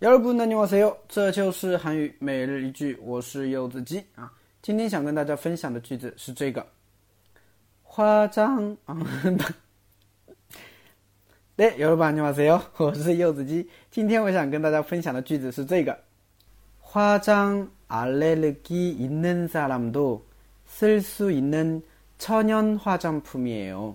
여러분안녕하세요，这就是韩语每日一句，我是柚子鸡啊。今天想跟大家分享的句子是这个，化妆啊。对，여러분안녕하세 요， 我是柚子鸡。今天我想跟大家分享的句子是这个，化妆알레르기있는사람도쓸수있는천연화장품이에요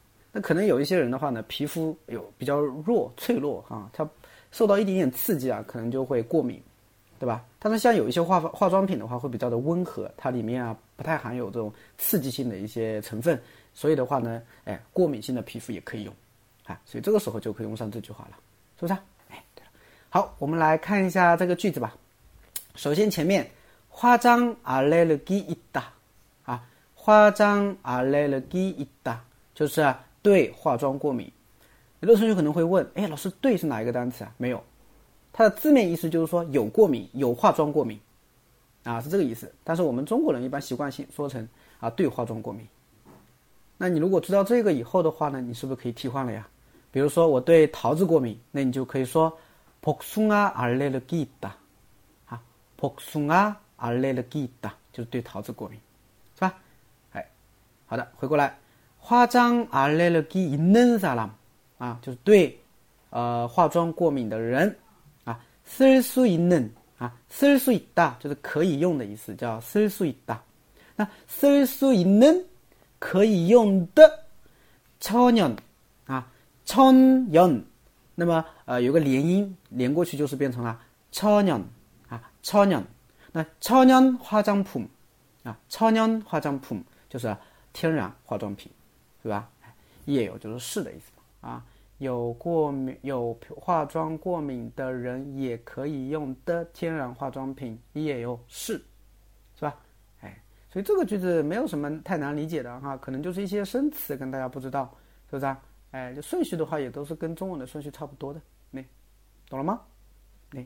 那可能有一些人的话呢，皮肤有比较弱、脆弱啊，他受到一点点刺激啊，可能就会过敏，对吧？但是像有一些化化妆品的话，会比较的温和，它里面啊不太含有这种刺激性的一些成分，所以的话呢，哎，过敏性的皮肤也可以用，啊，所以这个时候就可以用上这句话了，是不是？哎，对了，好，我们来看一下这个句子吧。首先前面화장알레르기있다啊，화장알레르기있다就是。 对化妆过敏，有的同学可能会问：哎，老师，对是哪一个单词啊？没有，它的字面意思就是说有过敏，有化妆过敏，啊，是这个意思。但是我们中国人一般习惯性说成啊，对化妆过敏。那你如果知道这个以后的话呢，你是不是可以替换了呀？比如说我对桃子过敏，那你就可以说복숭아알레르기 다， 啊，복숭아알레르기 다， 就是对桃子过敏，是吧？哎，好的，回过来。 化妆알레르기있는사람啊，就是对呃化妆过敏的人啊，쓸수있는啊，쓸수있다就是可以用的意思，叫쓸수있다那쓸수있는可以用的천연啊，천연那么呃有个连音连过去就是变成了천연啊，천연那천연化妆品啊，천연化妆品就是天然化妆品。 对吧？也有就是是的意思啊。有过敏、有化妆过敏的人也可以用的天然化妆品也有是，是吧？哎，所以这个句子没有什么太难理解的哈，可能就是一些生词跟大家不知道，是不是啊？哎，就顺序的话也都是跟中文的顺序差不多的，那懂了吗？那